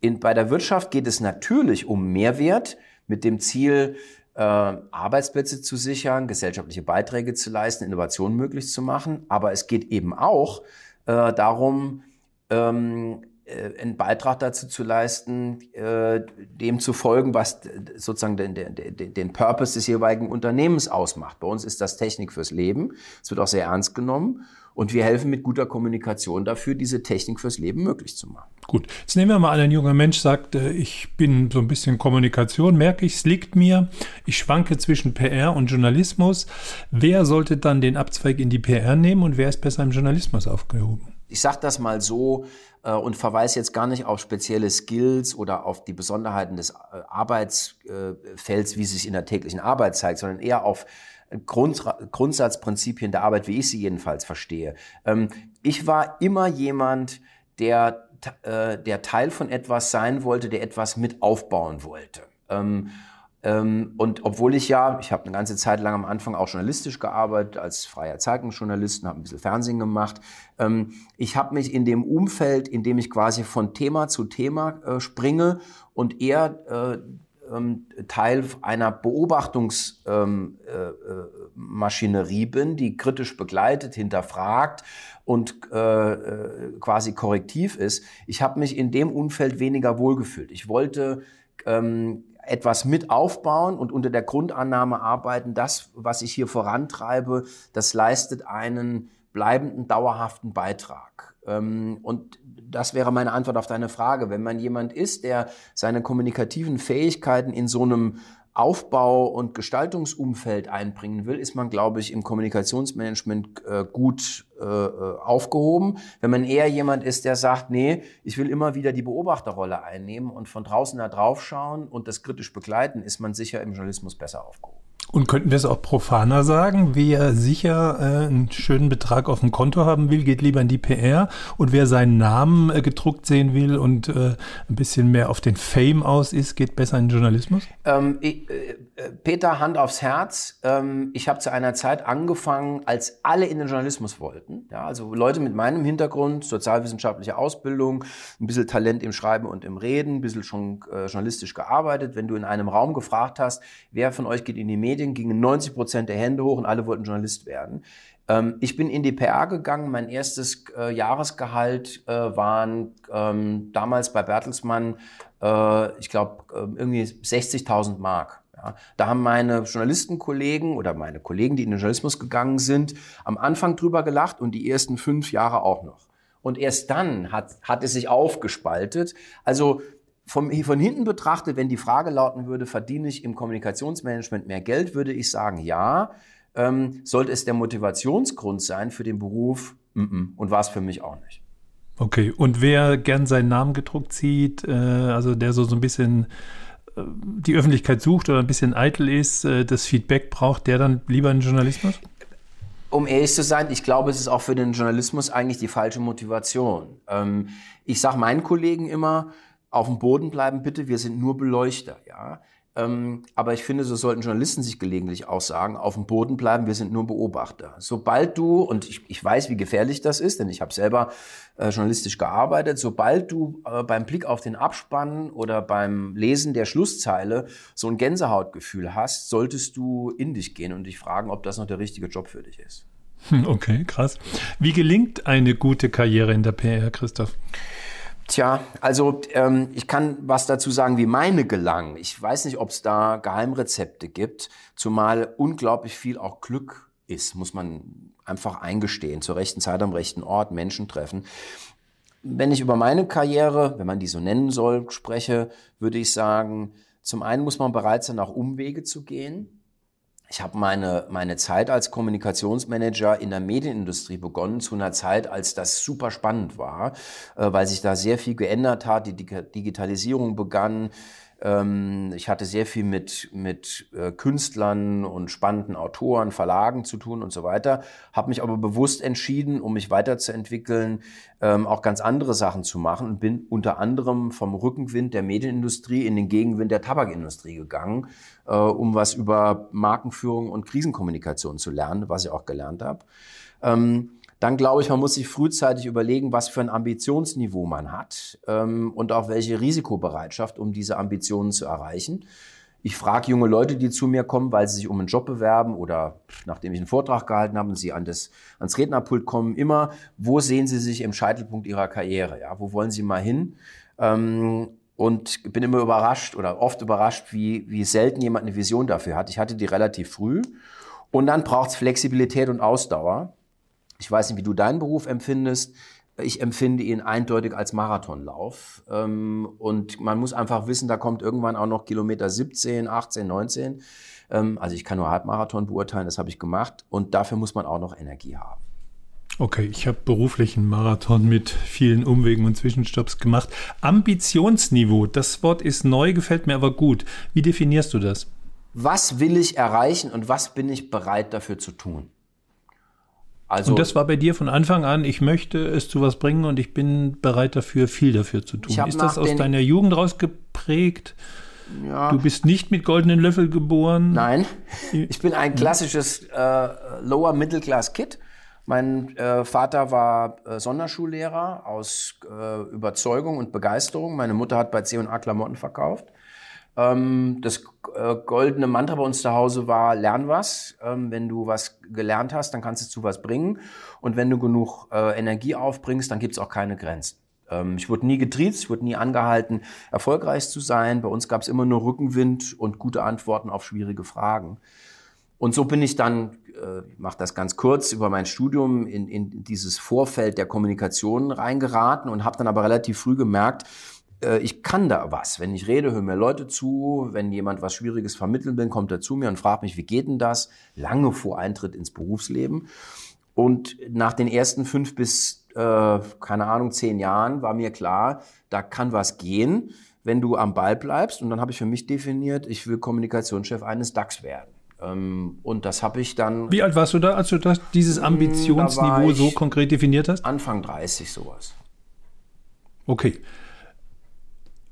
In, bei der Wirtschaft geht es natürlich um Mehrwert mit dem Ziel, äh, Arbeitsplätze zu sichern, gesellschaftliche Beiträge zu leisten, Innovationen möglich zu machen. Aber es geht eben auch äh, darum, ähm, äh, einen Beitrag dazu zu leisten, äh, dem zu folgen, was sozusagen den, den, den Purpose des jeweiligen Unternehmens ausmacht. Bei uns ist das Technik fürs Leben. Es wird auch sehr ernst genommen. Und wir helfen mit guter Kommunikation dafür, diese Technik fürs Leben möglich zu machen. Gut, jetzt nehmen wir mal an, ein junger Mensch sagt, äh, ich bin so ein bisschen Kommunikation, merke ich, es liegt mir, ich schwanke zwischen PR und Journalismus. Wer sollte dann den Abzweig in die PR nehmen und wer ist besser im Journalismus aufgehoben? Ich sage das mal so äh, und verweise jetzt gar nicht auf spezielle Skills oder auf die Besonderheiten des äh, Arbeitsfelds, wie es sich in der täglichen Arbeit zeigt, sondern eher auf Grund, Grundsatzprinzipien der Arbeit, wie ich sie jedenfalls verstehe. Ähm, ich war immer jemand, der, äh, der Teil von etwas sein wollte, der etwas mit aufbauen wollte. Ähm, und obwohl ich ja, ich habe eine ganze Zeit lang am Anfang auch journalistisch gearbeitet, als freier Zeitungsjournalist und habe ein bisschen Fernsehen gemacht. Ähm, ich habe mich in dem Umfeld, in dem ich quasi von Thema zu Thema äh, springe und eher äh, ähm, Teil einer Beobachtungsmaschinerie bin, die kritisch begleitet, hinterfragt und äh, quasi korrektiv ist. Ich habe mich in dem Umfeld weniger wohlgefühlt. Ich wollte etwas mit aufbauen und unter der Grundannahme arbeiten, das, was ich hier vorantreibe, das leistet einen bleibenden, dauerhaften Beitrag. Ähm, und das wäre meine Antwort auf deine Frage. Wenn man jemand ist, der seine kommunikativen Fähigkeiten in so einem Aufbau- und Gestaltungsumfeld einbringen will, ist man, glaube ich, im Kommunikationsmanagement äh, gut äh, äh, aufgehoben. Wenn man eher jemand ist, der sagt, nee, ich will immer wieder die Beobachterrolle einnehmen und von draußen da drauf schauen und das kritisch begleiten, ist man sicher im Journalismus besser aufgehoben. Und könnten wir es auch profaner sagen? Wer sicher äh, einen schönen Betrag auf dem Konto haben will, geht lieber in die PR. Und wer seinen Namen äh, gedruckt sehen will und äh, ein bisschen mehr auf den Fame aus ist, geht besser in den Journalismus? Ähm, ich, äh, Peter, Hand aufs Herz. Ähm, ich habe zu einer Zeit angefangen, als alle in den Journalismus wollten. Ja, also Leute mit meinem Hintergrund, sozialwissenschaftliche Ausbildung, ein bisschen Talent im Schreiben und im Reden, ein bisschen schon äh, journalistisch gearbeitet. Wenn du in einem Raum gefragt hast, wer von euch geht in die Medien, gingen 90 Prozent der Hände hoch und alle wollten Journalist werden. Ähm, ich bin in die PR gegangen. Mein erstes äh, Jahresgehalt äh, waren ähm, damals bei Bertelsmann, äh, ich glaube, äh, irgendwie 60.000 Mark. Ja, da haben meine Journalistenkollegen oder meine Kollegen, die in den Journalismus gegangen sind, am Anfang drüber gelacht und die ersten fünf Jahre auch noch. Und erst dann hat, hat es sich aufgespaltet. Also vom, von hinten betrachtet, wenn die Frage lauten würde, verdiene ich im Kommunikationsmanagement mehr Geld, würde ich sagen, ja. Ähm, sollte es der Motivationsgrund sein für den Beruf? Mm -mm. Und war es für mich auch nicht. Okay, und wer gern seinen Namen gedruckt sieht, äh, also der so, so ein bisschen äh, die Öffentlichkeit sucht oder ein bisschen eitel ist, äh, das Feedback braucht, der dann lieber in Journalismus? Um ehrlich zu sein, ich glaube, es ist auch für den Journalismus eigentlich die falsche Motivation. Ähm, ich sage meinen Kollegen immer, auf dem Boden bleiben bitte, wir sind nur Beleuchter, ja. Ähm, aber ich finde, so sollten Journalisten sich gelegentlich auch sagen, auf dem Boden bleiben, wir sind nur Beobachter. Sobald du, und ich, ich weiß, wie gefährlich das ist, denn ich habe selber äh, journalistisch gearbeitet, sobald du äh, beim Blick auf den Abspann oder beim Lesen der Schlusszeile so ein Gänsehautgefühl hast, solltest du in dich gehen und dich fragen, ob das noch der richtige Job für dich ist. Hm, okay, krass. Wie gelingt eine gute Karriere in der PR, Christoph? Tja, also ähm, ich kann was dazu sagen, wie meine gelang. Ich weiß nicht, ob es da Geheimrezepte gibt, zumal unglaublich viel auch Glück ist, muss man einfach eingestehen, zur rechten Zeit am rechten Ort Menschen treffen. Wenn ich über meine Karriere, wenn man die so nennen soll, spreche, würde ich sagen, zum einen muss man bereit sein, auch Umwege zu gehen. Ich habe meine, meine Zeit als Kommunikationsmanager in der Medienindustrie begonnen, zu einer Zeit, als das super spannend war, äh, weil sich da sehr viel geändert hat, die Digitalisierung begann, ich hatte sehr viel mit, mit äh, Künstlern und spannenden Autoren, Verlagen zu tun und so weiter, habe mich aber bewusst entschieden, um mich weiterzuentwickeln, ähm, auch ganz andere Sachen zu machen und bin unter anderem vom Rückenwind der Medienindustrie in den Gegenwind der Tabakindustrie gegangen, äh, um was über Markenführung und Krisenkommunikation zu lernen, was ich auch gelernt habe. Dann glaube ich, man muss sich frühzeitig überlegen, was für ein Ambitionsniveau man hat ähm, und auch welche Risikobereitschaft, um diese Ambitionen zu erreichen. Ich frage junge Leute, die zu mir kommen, weil sie sich um einen Job bewerben oder nachdem ich einen Vortrag gehalten habe und sie an das, ans Rednerpult kommen, immer, wo sehen sie sich im Scheitelpunkt ihrer Karriere? Ja, wo wollen sie mal hin? Ähm, und bin immer überrascht oder oft überrascht, wie, wie selten jemand eine Vision dafür hat. Ich hatte die relativ früh. Und dann braucht es Flexibilität und Ausdauer. Ich weiß nicht, wie du deinen Beruf empfindest. Ich empfinde ihn eindeutig als Marathonlauf. Ähm, und man muss einfach wissen, da kommt irgendwann auch noch Kilometer 17, 18, 19. Also ich kann nur Halbmarathon beurteilen, das habe ich gemacht. Und dafür muss man auch noch Energie haben. Okay, ich habe beruflichen Marathon mit vielen Umwegen und Zwischenstopps gemacht. Ambitionsniveau, das Wort ist neu, gefällt mir aber gut. Wie definierst du das? Was will ich erreichen und was bin ich bereit dafür zu tun? Also, und das war bei dir von Anfang an, ich möchte es zu was bringen und ich bin bereit dafür, viel dafür zu tun. Ist das aus deiner Jugend rausgeprägt? Ja. Du bist nicht mit goldenen Löffel geboren? Nein, ich bin ein klassisches äh, Lower Middle Class Kid. Mein äh, Vater war äh, Sonderschullehrer aus äh, Überzeugung und Begeisterung. Meine Mutter hat bei C&A Klamotten verkauft. Ähm, das äh, goldene Mantra bei uns zu Hause war, lern was. Ähm, wenn du was gelernt hast, dann kannst du zu was bringen. Und wenn du genug äh, Energie aufbringst, dann gibt's auch keine Grenzen. Ähm, ich wurde nie getriezt, ich wurde nie angehalten, erfolgreich zu sein. Bei uns gab's immer nur Rückenwind und gute Antworten auf schwierige Fragen. Und so bin ich dann, äh, ich mache das ganz kurz, über mein Studium in, in dieses Vorfeld der Kommunikation reingeraten und habe dann aber relativ früh gemerkt, ich kann da was. Wenn ich rede, hören mir Leute zu. Wenn jemand was Schwieriges vermitteln will, kommt er zu mir und fragt mich, wie geht denn das? Lange vor Eintritt ins Berufsleben. Und nach den ersten fünf bis, äh, keine Ahnung, zehn Jahren war mir klar, da kann was gehen, wenn du am Ball bleibst. Und dann habe ich für mich definiert, ich will Kommunikationschef eines DAX werden. Ähm, und das habe ich dann. Wie alt warst du da, als du das, dieses hm, Ambitionsniveau so konkret definiert hast? Anfang 30 sowas. Okay.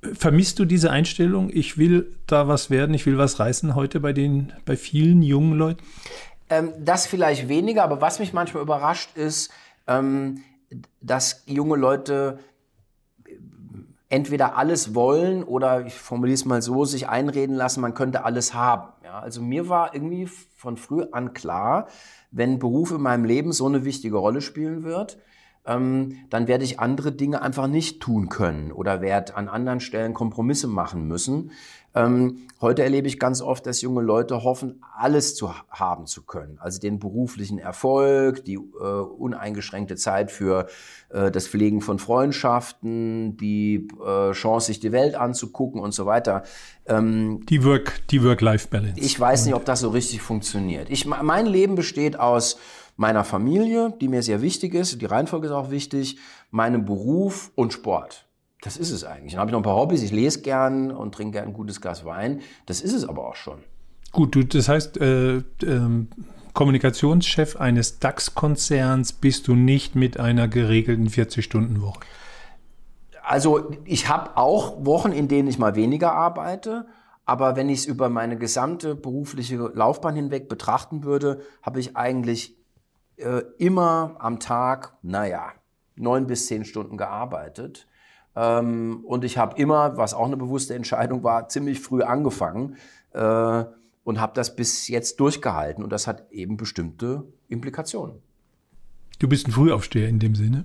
Vermisst du diese Einstellung? Ich will da was werden, ich will was reißen heute bei den, bei vielen jungen Leuten? Ähm, das vielleicht weniger, aber was mich manchmal überrascht ist, ähm, dass junge Leute entweder alles wollen oder, ich formuliere es mal so, sich einreden lassen, man könnte alles haben. Ja, also mir war irgendwie von früh an klar, wenn Beruf in meinem Leben so eine wichtige Rolle spielen wird, ähm, dann werde ich andere Dinge einfach nicht tun können oder werde an anderen Stellen Kompromisse machen müssen. Ähm, heute erlebe ich ganz oft, dass junge Leute hoffen, alles zu haben zu können. Also den beruflichen Erfolg, die äh, uneingeschränkte Zeit für äh, das Pflegen von Freundschaften, die äh, Chance, sich die Welt anzugucken und so weiter. Ähm, die Work, die Work-Life-Balance. Ich weiß nicht, ob das so richtig funktioniert. Ich, mein Leben besteht aus meiner Familie, die mir sehr wichtig ist, die Reihenfolge ist auch wichtig, meinem Beruf und Sport. Das ist es eigentlich. Dann habe ich noch ein paar Hobbys. Ich lese gern und trinke gern ein gutes Glas Wein. Das ist es aber auch schon. Gut, du, das heißt, äh, ähm, Kommunikationschef eines DAX-Konzerns bist du nicht mit einer geregelten 40-Stunden-Woche. Also ich habe auch Wochen, in denen ich mal weniger arbeite. Aber wenn ich es über meine gesamte berufliche Laufbahn hinweg betrachten würde, habe ich eigentlich äh, immer am Tag, naja, neun bis zehn Stunden gearbeitet. Ähm, und ich habe immer, was auch eine bewusste Entscheidung war, ziemlich früh angefangen äh, und habe das bis jetzt durchgehalten. Und das hat eben bestimmte Implikationen. Du bist ein Frühaufsteher in dem Sinne?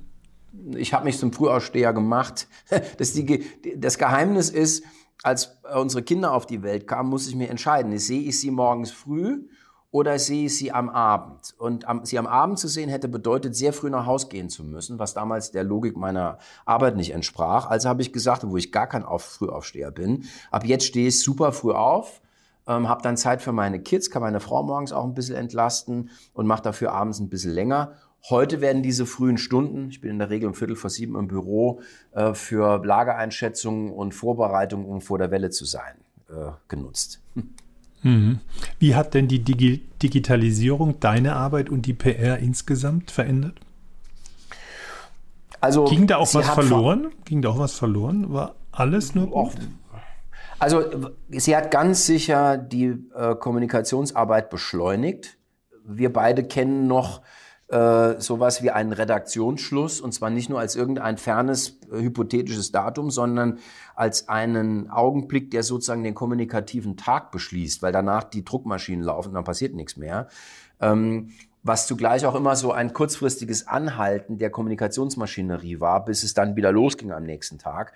Ich habe mich zum Frühaufsteher gemacht. Das, die, das Geheimnis ist, als unsere Kinder auf die Welt kamen, muss ich mir entscheiden. Sehe ich sie morgens früh oder sehe ich sie am Abend? Und am, sie am Abend zu sehen hätte bedeutet, sehr früh nach Haus gehen zu müssen, was damals der Logik meiner Arbeit nicht entsprach. Also habe ich gesagt, wo ich gar kein auf Frühaufsteher bin, ab jetzt stehe ich super früh auf, ähm, habe dann Zeit für meine Kids, kann meine Frau morgens auch ein bisschen entlasten und mache dafür abends ein bisschen länger. Heute werden diese frühen Stunden, ich bin in der Regel um Viertel vor sieben im Büro, äh, für Lagereinschätzungen und Vorbereitungen, um vor der Welle zu sein, äh, genutzt. Mhm. Wie hat denn die Digi Digitalisierung deine Arbeit und die PR insgesamt verändert? Also ging da auch was verloren? Ging da auch was verloren? War alles nur gut? Also sie hat ganz sicher die äh, Kommunikationsarbeit beschleunigt. Wir beide kennen noch äh, sowas wie einen Redaktionsschluss und zwar nicht nur als irgendein fernes äh, hypothetisches Datum, sondern als einen Augenblick, der sozusagen den kommunikativen Tag beschließt, weil danach die Druckmaschinen laufen und dann passiert nichts mehr. Ähm, was zugleich auch immer so ein kurzfristiges Anhalten der Kommunikationsmaschinerie war, bis es dann wieder losging am nächsten Tag.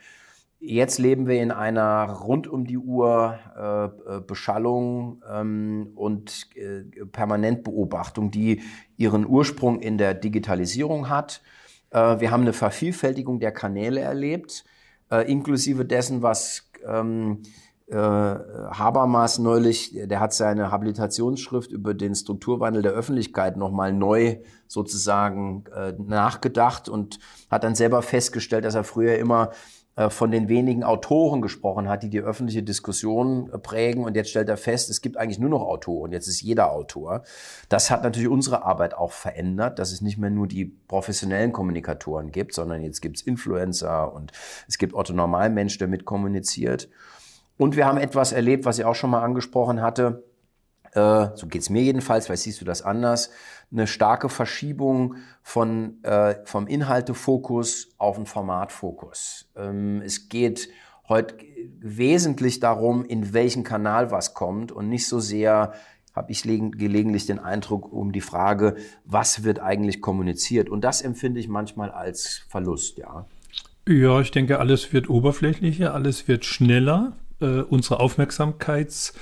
Jetzt leben wir in einer rund um die Uhr äh, äh, Beschallung ähm, und äh, Permanentbeobachtung, die ihren Ursprung in der Digitalisierung hat. Äh, wir haben eine Vervielfältigung der Kanäle erlebt, äh, inklusive dessen, was ähm, äh, Habermas neulich, der hat seine Habilitationsschrift über den Strukturwandel der Öffentlichkeit nochmal neu sozusagen äh, nachgedacht und hat dann selber festgestellt, dass er früher immer von den wenigen Autoren gesprochen hat, die die öffentliche Diskussion äh, prägen. Und jetzt stellt er fest, es gibt eigentlich nur noch Autoren. Jetzt ist jeder Autor. Das hat natürlich unsere Arbeit auch verändert, dass es nicht mehr nur die professionellen Kommunikatoren gibt, sondern jetzt gibt es Influencer und es gibt Otto Normalmensch, der mit kommuniziert. Und wir haben etwas erlebt, was ich auch schon mal angesprochen hatte. Äh, so geht's mir jedenfalls, weil siehst du das anders eine starke Verschiebung von, äh, vom Inhaltefokus auf den Formatfokus. Ähm, es geht heute wesentlich darum, in welchen Kanal was kommt und nicht so sehr, habe ich gelegentlich den Eindruck, um die Frage, was wird eigentlich kommuniziert. Und das empfinde ich manchmal als Verlust, ja. Ja, ich denke, alles wird oberflächlicher, alles wird schneller. Äh, unsere Aufmerksamkeits-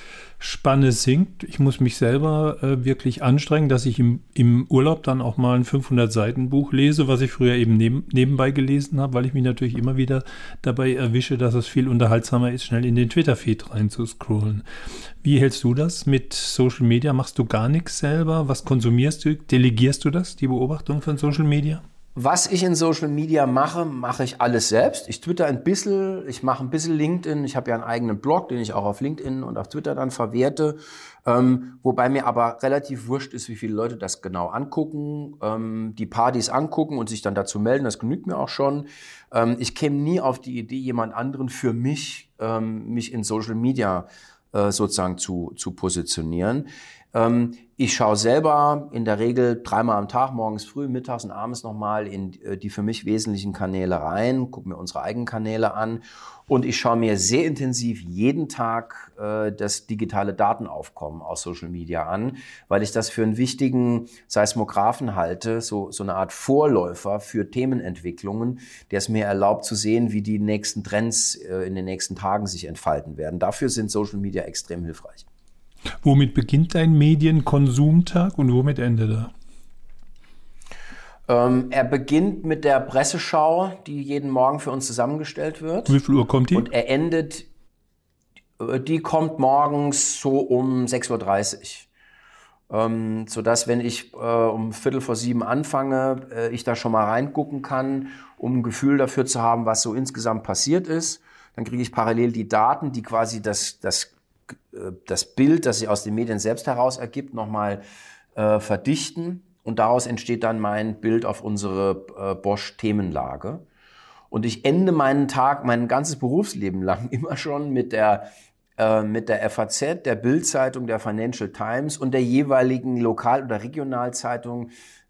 Spanne sinkt. Ich muss mich selber äh, wirklich anstrengen, dass ich im, im Urlaub dann auch mal ein 500-Seiten-Buch lese, was ich früher eben neben, nebenbei gelesen habe, weil ich mich natürlich immer wieder dabei erwische, dass es viel unterhaltsamer ist, schnell in den Twitter-Feed reinzuscrollen. Wie hältst du das mit Social Media? Machst du gar nichts selber? Was konsumierst du? Delegierst du das, die Beobachtung von Social Media? Was ich in Social Media mache, mache ich alles selbst. Ich twitter ein bisschen, ich mache ein bisschen LinkedIn. Ich habe ja einen eigenen Blog, den ich auch auf LinkedIn und auf Twitter dann verwerte. Ähm, wobei mir aber relativ wurscht ist, wie viele Leute das genau angucken, ähm, die Partys angucken und sich dann dazu melden. Das genügt mir auch schon. Ähm, ich käme nie auf die Idee, jemand anderen für mich, ähm, mich in Social Media äh, sozusagen zu, zu positionieren. Ähm, ich schaue selber in der Regel dreimal am Tag, morgens früh, mittags und abends nochmal in äh, die für mich wesentlichen Kanäle rein, gucke mir unsere eigenen Kanäle an und ich schaue mir sehr intensiv jeden Tag äh, das digitale Datenaufkommen aus Social Media an, weil ich das für einen wichtigen Seismographen halte, so, so eine Art Vorläufer für Themenentwicklungen, der es mir erlaubt zu sehen, wie die nächsten Trends äh, in den nächsten Tagen sich entfalten werden. Dafür sind Social Media extrem hilfreich. Womit beginnt dein Medienkonsumtag und womit endet er? Ähm, er beginnt mit der Presseschau, die jeden Morgen für uns zusammengestellt wird. Wie viel Uhr kommt die? Und er endet, äh, die kommt morgens so um 6.30 Uhr. Ähm, sodass, wenn ich äh, um Viertel vor sieben anfange, äh, ich da schon mal reingucken kann, um ein Gefühl dafür zu haben, was so insgesamt passiert ist. Dann kriege ich parallel die Daten, die quasi das, das das Bild, das sich aus den Medien selbst heraus ergibt, nochmal äh, verdichten. Und daraus entsteht dann mein Bild auf unsere äh, Bosch-Themenlage. Und ich ende meinen Tag, mein ganzes Berufsleben lang immer schon mit der, äh, mit der FAZ, der Bildzeitung, der Financial Times und der jeweiligen Lokal- oder Regionalzeitung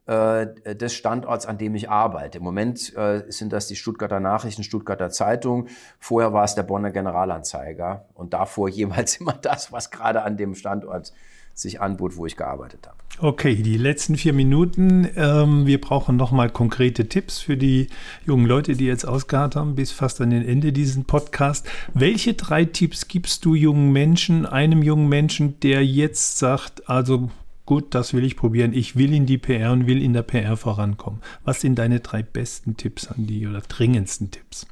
äh, des Standorts, an dem ich arbeite. Im Moment äh, sind das die Stuttgarter Nachrichten, Stuttgarter Zeitung. Vorher war es der Bonner Generalanzeiger und davor jeweils immer das, was gerade an dem Standort sich anbot, wo ich gearbeitet habe. Okay, die letzten vier Minuten. Ähm, wir brauchen nochmal konkrete Tipps für die jungen Leute, die jetzt ausgeharrt haben, bis fast an den Ende diesen Podcast. Welche drei Tipps gibst du jungen Menschen, einem jungen Menschen, der jetzt sagt, also gut, das will ich probieren, ich will in die PR und will in der PR vorankommen. Was sind deine drei besten Tipps an die oder dringendsten Tipps?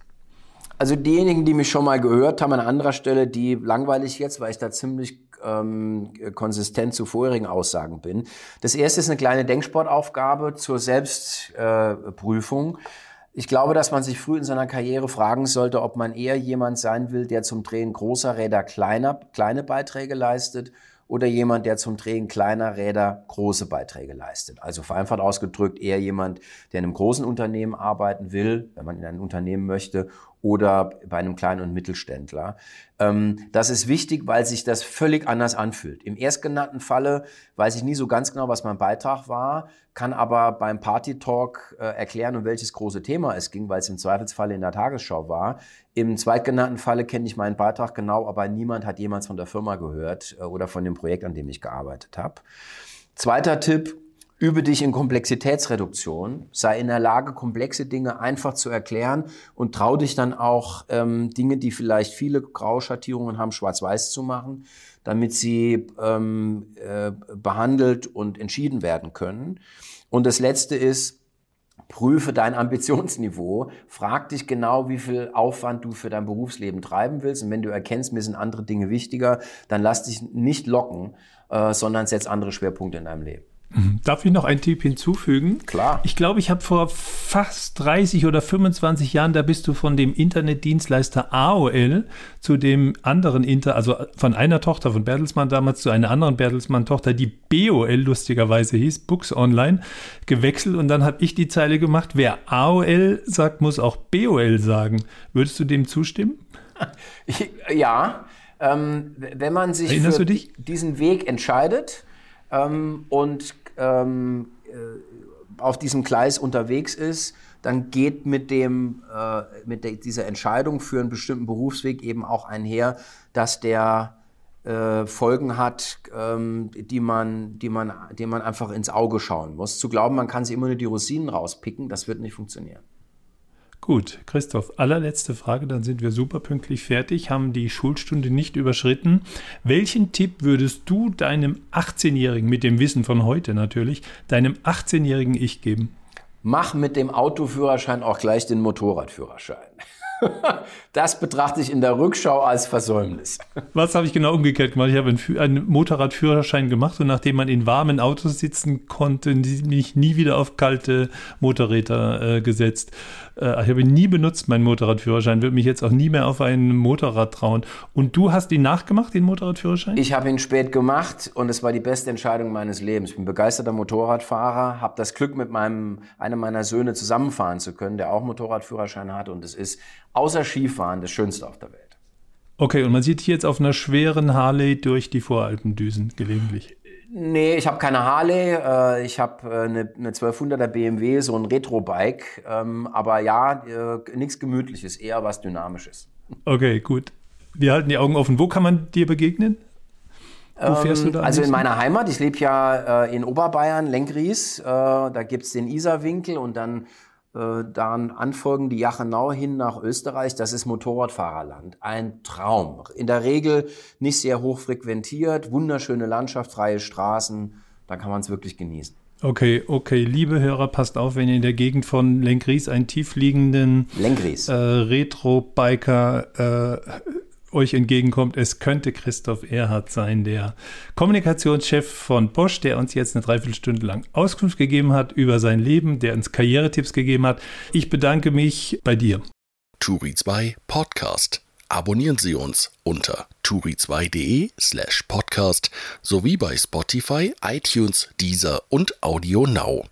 Also diejenigen, die mich schon mal gehört haben an anderer Stelle, die langweilig jetzt, weil ich da ziemlich ähm, konsistent zu vorherigen Aussagen bin. Das erste ist eine kleine Denksportaufgabe zur Selbstprüfung. Äh, ich glaube, dass man sich früh in seiner Karriere fragen sollte, ob man eher jemand sein will, der zum Drehen großer Räder kleiner, kleine Beiträge leistet oder jemand, der zum Drehen kleiner Räder große Beiträge leistet. Also vereinfacht ausgedrückt eher jemand, der in einem großen Unternehmen arbeiten will, wenn man in ein Unternehmen möchte, oder bei einem kleinen und Mittelständler. Ähm, das ist wichtig, weil sich das völlig anders anfühlt. Im erstgenannten Falle weiß ich nie so ganz genau, was mein Beitrag war, kann aber beim Party Talk äh, erklären, um welches große Thema es ging, weil es im Zweifelsfalle in der Tagesschau war. Im zweitgenannten Falle kenne ich meinen Beitrag genau, aber niemand hat jemals von der Firma gehört äh, oder von dem Projekt, an dem ich gearbeitet habe. Zweiter Tipp, Übe dich in Komplexitätsreduktion, sei in der Lage, komplexe Dinge einfach zu erklären und trau dich dann auch, ähm, Dinge, die vielleicht viele Grauschattierungen haben, schwarz-weiß zu machen, damit sie ähm, äh, behandelt und entschieden werden können. Und das Letzte ist, prüfe dein Ambitionsniveau, frag dich genau, wie viel Aufwand du für dein Berufsleben treiben willst. Und wenn du erkennst, mir sind andere Dinge wichtiger, dann lass dich nicht locken, äh, sondern setz andere Schwerpunkte in deinem Leben. Mhm. Darf ich noch einen Tipp hinzufügen? Klar. Ich glaube, ich habe vor fast 30 oder 25 Jahren, da bist du von dem Internetdienstleister AOL zu dem anderen Inter, also von einer Tochter von Bertelsmann damals zu einer anderen Bertelsmann-Tochter, die BOL lustigerweise hieß, Books Online, gewechselt und dann habe ich die Zeile gemacht, wer AOL sagt, muss auch BOL sagen. Würdest du dem zustimmen? Ja, ähm, wenn man sich Erinnerst für du dich? diesen Weg entscheidet, ähm, und ähm, äh, auf diesem Gleis unterwegs ist, dann geht mit, dem, äh, mit der, dieser Entscheidung für einen bestimmten Berufsweg eben auch einher, dass der äh, Folgen hat, ähm, die, man, die, man, die man einfach ins Auge schauen muss. Zu glauben, man kann sich immer nur die Rosinen rauspicken, das wird nicht funktionieren. Gut, Christoph, allerletzte Frage, dann sind wir super pünktlich fertig, haben die Schulstunde nicht überschritten. Welchen Tipp würdest du deinem 18-Jährigen, mit dem Wissen von heute natürlich, deinem 18-jährigen Ich geben? Mach mit dem Autoführerschein auch gleich den Motorradführerschein. Das betrachte ich in der Rückschau als Versäumnis. Was habe ich genau umgekehrt gemacht? Ich habe einen, einen, Motorradführerschein gemacht und nachdem man in warmen Autos sitzen konnte, mich nie wieder auf kalte Motorräder äh, gesetzt. Äh, ich habe ihn nie benutzt, meinen Motorradführerschein, würde mich jetzt auch nie mehr auf ein Motorrad trauen. Und du hast ihn nachgemacht, den Motorradführerschein? Ich habe ihn spät gemacht und es war die beste Entscheidung meines Lebens. Ich bin begeisterter Motorradfahrer, habe das Glück, mit meinem, einem meiner Söhne zusammenfahren zu können, der auch Motorradführerschein hat und es ist außer Skifahren das Schönste auf der Welt. Okay, und man sieht hier jetzt auf einer schweren Harley durch die Voralpen düsen, gelegentlich. Nee, ich habe keine Harley. Äh, ich habe äh, eine, eine 1200er BMW, so ein Retro-Bike. Ähm, aber ja, äh, nichts Gemütliches, eher was Dynamisches. Okay, gut. Wir halten die Augen offen. Wo kann man dir begegnen? Wo fährst du da? Also in meiner Heimat. Ich lebe ja in Oberbayern, Lenkries. Da gibt's den Isarwinkel und dann dann anfolgen die Jachenau hin nach Österreich. Das ist Motorradfahrerland. Ein Traum. In der Regel nicht sehr hoch frequentiert, wunderschöne Landschaft, freie Straßen. Da kann man es wirklich genießen. Okay, okay, liebe Hörer, passt auf, wenn ihr in der Gegend von Lenkries einen tiefliegenden Lenkries. Äh, Retro-Biker äh, euch entgegenkommt. Es könnte Christoph Erhardt sein, der Kommunikationschef von Bosch, der uns jetzt eine Dreiviertelstunde lang Auskunft gegeben hat über sein Leben, der uns Karrieretipps gegeben hat. Ich bedanke mich bei dir. Turi 2 Podcast. Abonnieren Sie uns unter turi2.de slash podcast sowie bei Spotify, iTunes, Deezer und Audio Now.